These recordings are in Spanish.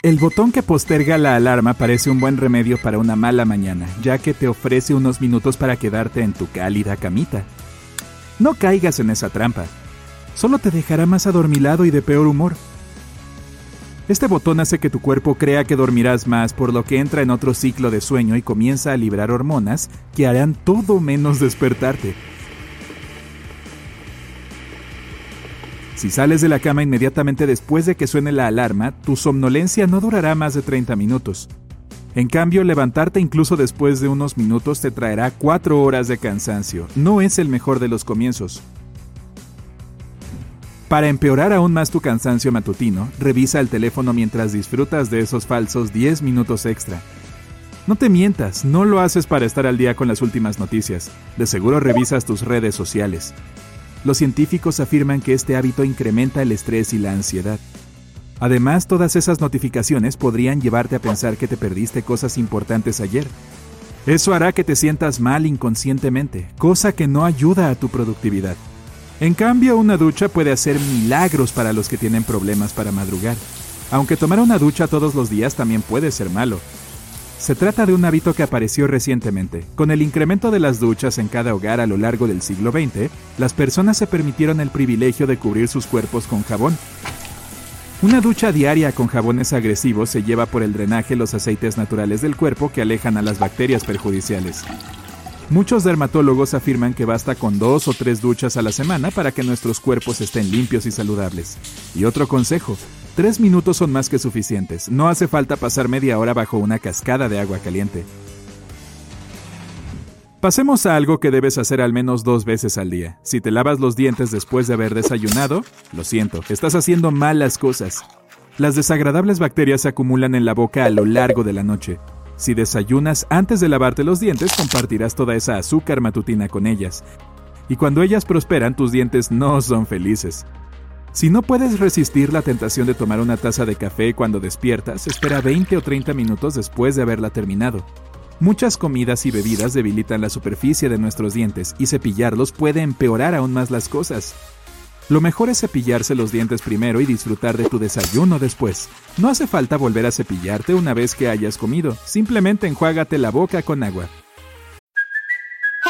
El botón que posterga la alarma parece un buen remedio para una mala mañana, ya que te ofrece unos minutos para quedarte en tu cálida camita. No caigas en esa trampa. Solo te dejará más adormilado y de peor humor. Este botón hace que tu cuerpo crea que dormirás más, por lo que entra en otro ciclo de sueño y comienza a liberar hormonas que harán todo menos despertarte. Si sales de la cama inmediatamente después de que suene la alarma, tu somnolencia no durará más de 30 minutos. En cambio, levantarte incluso después de unos minutos te traerá 4 horas de cansancio. No es el mejor de los comienzos. Para empeorar aún más tu cansancio matutino, revisa el teléfono mientras disfrutas de esos falsos 10 minutos extra. No te mientas, no lo haces para estar al día con las últimas noticias. De seguro revisas tus redes sociales. Los científicos afirman que este hábito incrementa el estrés y la ansiedad. Además, todas esas notificaciones podrían llevarte a pensar que te perdiste cosas importantes ayer. Eso hará que te sientas mal inconscientemente, cosa que no ayuda a tu productividad. En cambio, una ducha puede hacer milagros para los que tienen problemas para madrugar. Aunque tomar una ducha todos los días también puede ser malo. Se trata de un hábito que apareció recientemente. Con el incremento de las duchas en cada hogar a lo largo del siglo XX, las personas se permitieron el privilegio de cubrir sus cuerpos con jabón. Una ducha diaria con jabones agresivos se lleva por el drenaje los aceites naturales del cuerpo que alejan a las bacterias perjudiciales. Muchos dermatólogos afirman que basta con dos o tres duchas a la semana para que nuestros cuerpos estén limpios y saludables. Y otro consejo, Tres minutos son más que suficientes. No hace falta pasar media hora bajo una cascada de agua caliente. Pasemos a algo que debes hacer al menos dos veces al día. Si te lavas los dientes después de haber desayunado, lo siento, estás haciendo malas cosas. Las desagradables bacterias se acumulan en la boca a lo largo de la noche. Si desayunas antes de lavarte los dientes, compartirás toda esa azúcar matutina con ellas. Y cuando ellas prosperan, tus dientes no son felices. Si no puedes resistir la tentación de tomar una taza de café cuando despiertas, espera 20 o 30 minutos después de haberla terminado. Muchas comidas y bebidas debilitan la superficie de nuestros dientes y cepillarlos puede empeorar aún más las cosas. Lo mejor es cepillarse los dientes primero y disfrutar de tu desayuno después. No hace falta volver a cepillarte una vez que hayas comido, simplemente enjuágate la boca con agua.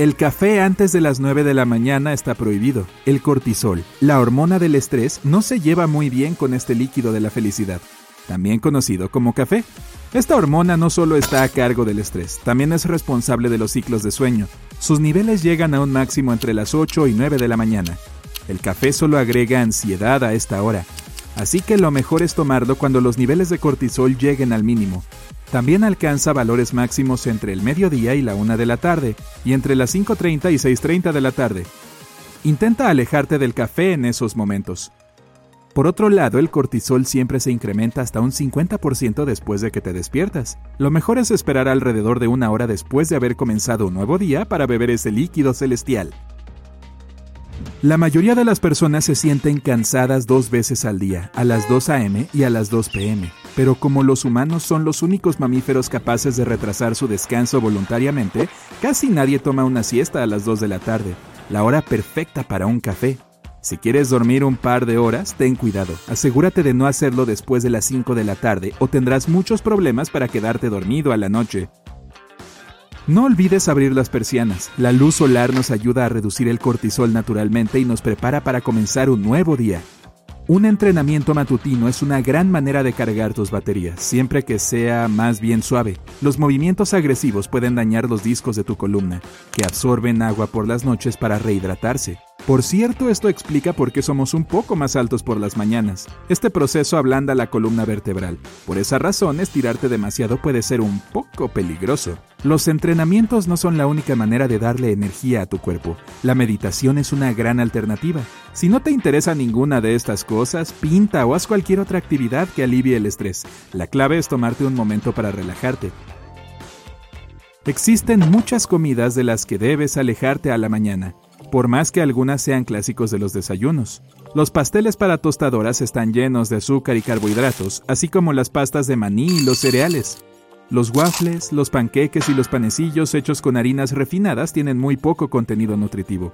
El café antes de las 9 de la mañana está prohibido. El cortisol, la hormona del estrés, no se lleva muy bien con este líquido de la felicidad, también conocido como café. Esta hormona no solo está a cargo del estrés, también es responsable de los ciclos de sueño. Sus niveles llegan a un máximo entre las 8 y 9 de la mañana. El café solo agrega ansiedad a esta hora, así que lo mejor es tomarlo cuando los niveles de cortisol lleguen al mínimo. También alcanza valores máximos entre el mediodía y la 1 de la tarde, y entre las 5.30 y 6.30 de la tarde. Intenta alejarte del café en esos momentos. Por otro lado, el cortisol siempre se incrementa hasta un 50% después de que te despiertas. Lo mejor es esperar alrededor de una hora después de haber comenzado un nuevo día para beber ese líquido celestial. La mayoría de las personas se sienten cansadas dos veces al día, a las 2 a.m. y a las 2 p.m. Pero como los humanos son los únicos mamíferos capaces de retrasar su descanso voluntariamente, casi nadie toma una siesta a las 2 de la tarde, la hora perfecta para un café. Si quieres dormir un par de horas, ten cuidado. Asegúrate de no hacerlo después de las 5 de la tarde o tendrás muchos problemas para quedarte dormido a la noche. No olvides abrir las persianas. La luz solar nos ayuda a reducir el cortisol naturalmente y nos prepara para comenzar un nuevo día. Un entrenamiento matutino es una gran manera de cargar tus baterías, siempre que sea más bien suave. Los movimientos agresivos pueden dañar los discos de tu columna, que absorben agua por las noches para rehidratarse. Por cierto, esto explica por qué somos un poco más altos por las mañanas. Este proceso ablanda la columna vertebral. Por esa razón, estirarte demasiado puede ser un poco peligroso. Los entrenamientos no son la única manera de darle energía a tu cuerpo. La meditación es una gran alternativa. Si no te interesa ninguna de estas cosas, pinta o haz cualquier otra actividad que alivie el estrés. La clave es tomarte un momento para relajarte. Existen muchas comidas de las que debes alejarte a la mañana por más que algunas sean clásicos de los desayunos. Los pasteles para tostadoras están llenos de azúcar y carbohidratos, así como las pastas de maní y los cereales. Los waffles, los panqueques y los panecillos hechos con harinas refinadas tienen muy poco contenido nutritivo.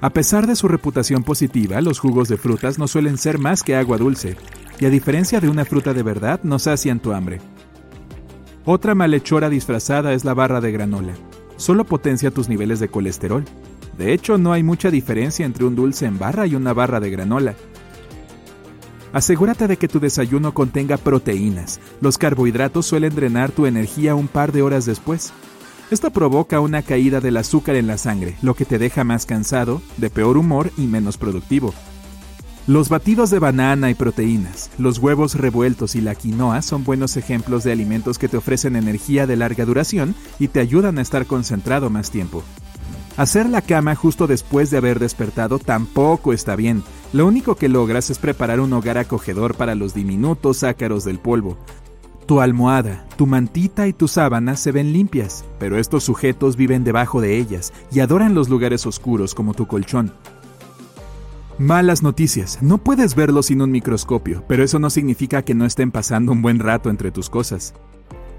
A pesar de su reputación positiva, los jugos de frutas no suelen ser más que agua dulce, y a diferencia de una fruta de verdad, no sacian tu hambre. Otra malhechora disfrazada es la barra de granola. Solo potencia tus niveles de colesterol, de hecho, no hay mucha diferencia entre un dulce en barra y una barra de granola. Asegúrate de que tu desayuno contenga proteínas. Los carbohidratos suelen drenar tu energía un par de horas después. Esto provoca una caída del azúcar en la sangre, lo que te deja más cansado, de peor humor y menos productivo. Los batidos de banana y proteínas, los huevos revueltos y la quinoa son buenos ejemplos de alimentos que te ofrecen energía de larga duración y te ayudan a estar concentrado más tiempo. Hacer la cama justo después de haber despertado tampoco está bien. Lo único que logras es preparar un hogar acogedor para los diminutos ácaros del polvo. Tu almohada, tu mantita y tus sábanas se ven limpias, pero estos sujetos viven debajo de ellas y adoran los lugares oscuros como tu colchón. Malas noticias. No puedes verlos sin un microscopio, pero eso no significa que no estén pasando un buen rato entre tus cosas.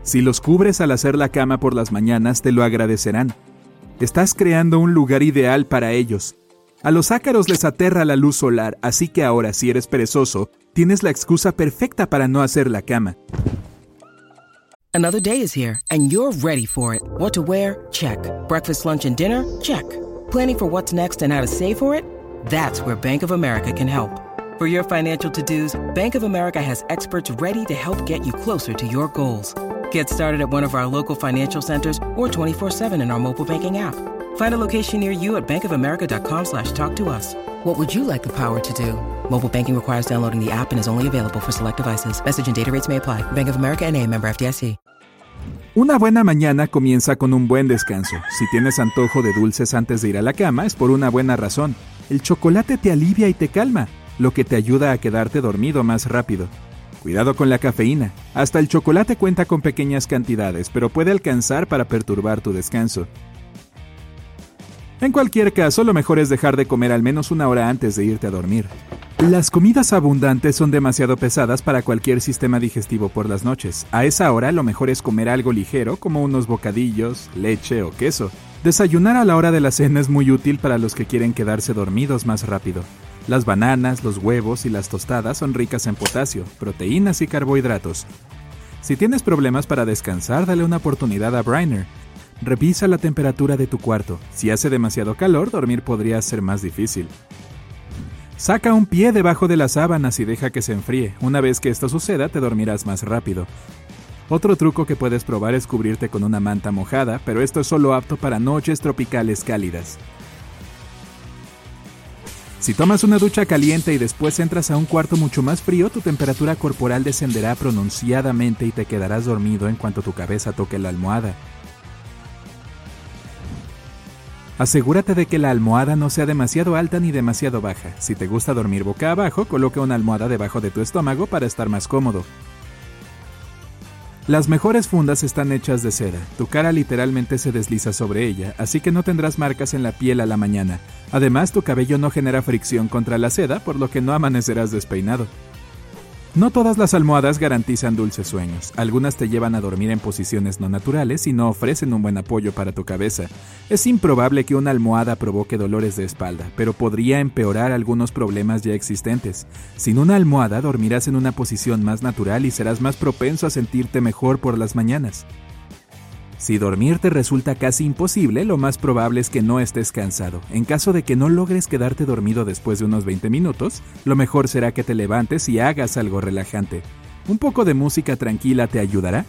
Si los cubres al hacer la cama por las mañanas, te lo agradecerán. Estás creando un lugar ideal para ellos. A los ácaros les aterra la luz solar, así que ahora si eres perezoso, tienes la excusa perfecta para no hacer la cama. Another day is here and you're ready for it. What to wear? Check. Breakfast, lunch and dinner? Check. Planning for what's next and how to save for it? That's where Bank of America can help. For your financial to-dos, Bank of America has experts ready to help get you closer to your goals. Get started at one of our local financial centers or 24-7 in our mobile banking app. Find a location near you at bankofamerica.com slash talk to us. What would you like the power to do? Mobile banking requires downloading the app and is only available for select devices. Message and data rates may apply. Bank of America NA, member FDIC. Una buena mañana comienza con un buen descanso. Si tienes antojo de dulces antes de ir a la cama es por una buena razón. El chocolate te alivia y te calma, lo que te ayuda a quedarte dormido más rápido. Cuidado con la cafeína. Hasta el chocolate cuenta con pequeñas cantidades, pero puede alcanzar para perturbar tu descanso. En cualquier caso, lo mejor es dejar de comer al menos una hora antes de irte a dormir. Las comidas abundantes son demasiado pesadas para cualquier sistema digestivo por las noches. A esa hora lo mejor es comer algo ligero como unos bocadillos, leche o queso. Desayunar a la hora de la cena es muy útil para los que quieren quedarse dormidos más rápido. Las bananas, los huevos y las tostadas son ricas en potasio, proteínas y carbohidratos. Si tienes problemas para descansar, dale una oportunidad a Briner. Revisa la temperatura de tu cuarto. Si hace demasiado calor, dormir podría ser más difícil. Saca un pie debajo de las sábanas y deja que se enfríe. Una vez que esto suceda, te dormirás más rápido. Otro truco que puedes probar es cubrirte con una manta mojada, pero esto es solo apto para noches tropicales cálidas. Si tomas una ducha caliente y después entras a un cuarto mucho más frío, tu temperatura corporal descenderá pronunciadamente y te quedarás dormido en cuanto tu cabeza toque la almohada. Asegúrate de que la almohada no sea demasiado alta ni demasiado baja. Si te gusta dormir boca abajo, coloca una almohada debajo de tu estómago para estar más cómodo. Las mejores fundas están hechas de seda. Tu cara literalmente se desliza sobre ella, así que no tendrás marcas en la piel a la mañana. Además, tu cabello no genera fricción contra la seda, por lo que no amanecerás despeinado. No todas las almohadas garantizan dulces sueños. Algunas te llevan a dormir en posiciones no naturales y no ofrecen un buen apoyo para tu cabeza. Es improbable que una almohada provoque dolores de espalda, pero podría empeorar algunos problemas ya existentes. Sin una almohada dormirás en una posición más natural y serás más propenso a sentirte mejor por las mañanas. Si dormir te resulta casi imposible, lo más probable es que no estés cansado. En caso de que no logres quedarte dormido después de unos 20 minutos, lo mejor será que te levantes y hagas algo relajante. ¿Un poco de música tranquila te ayudará?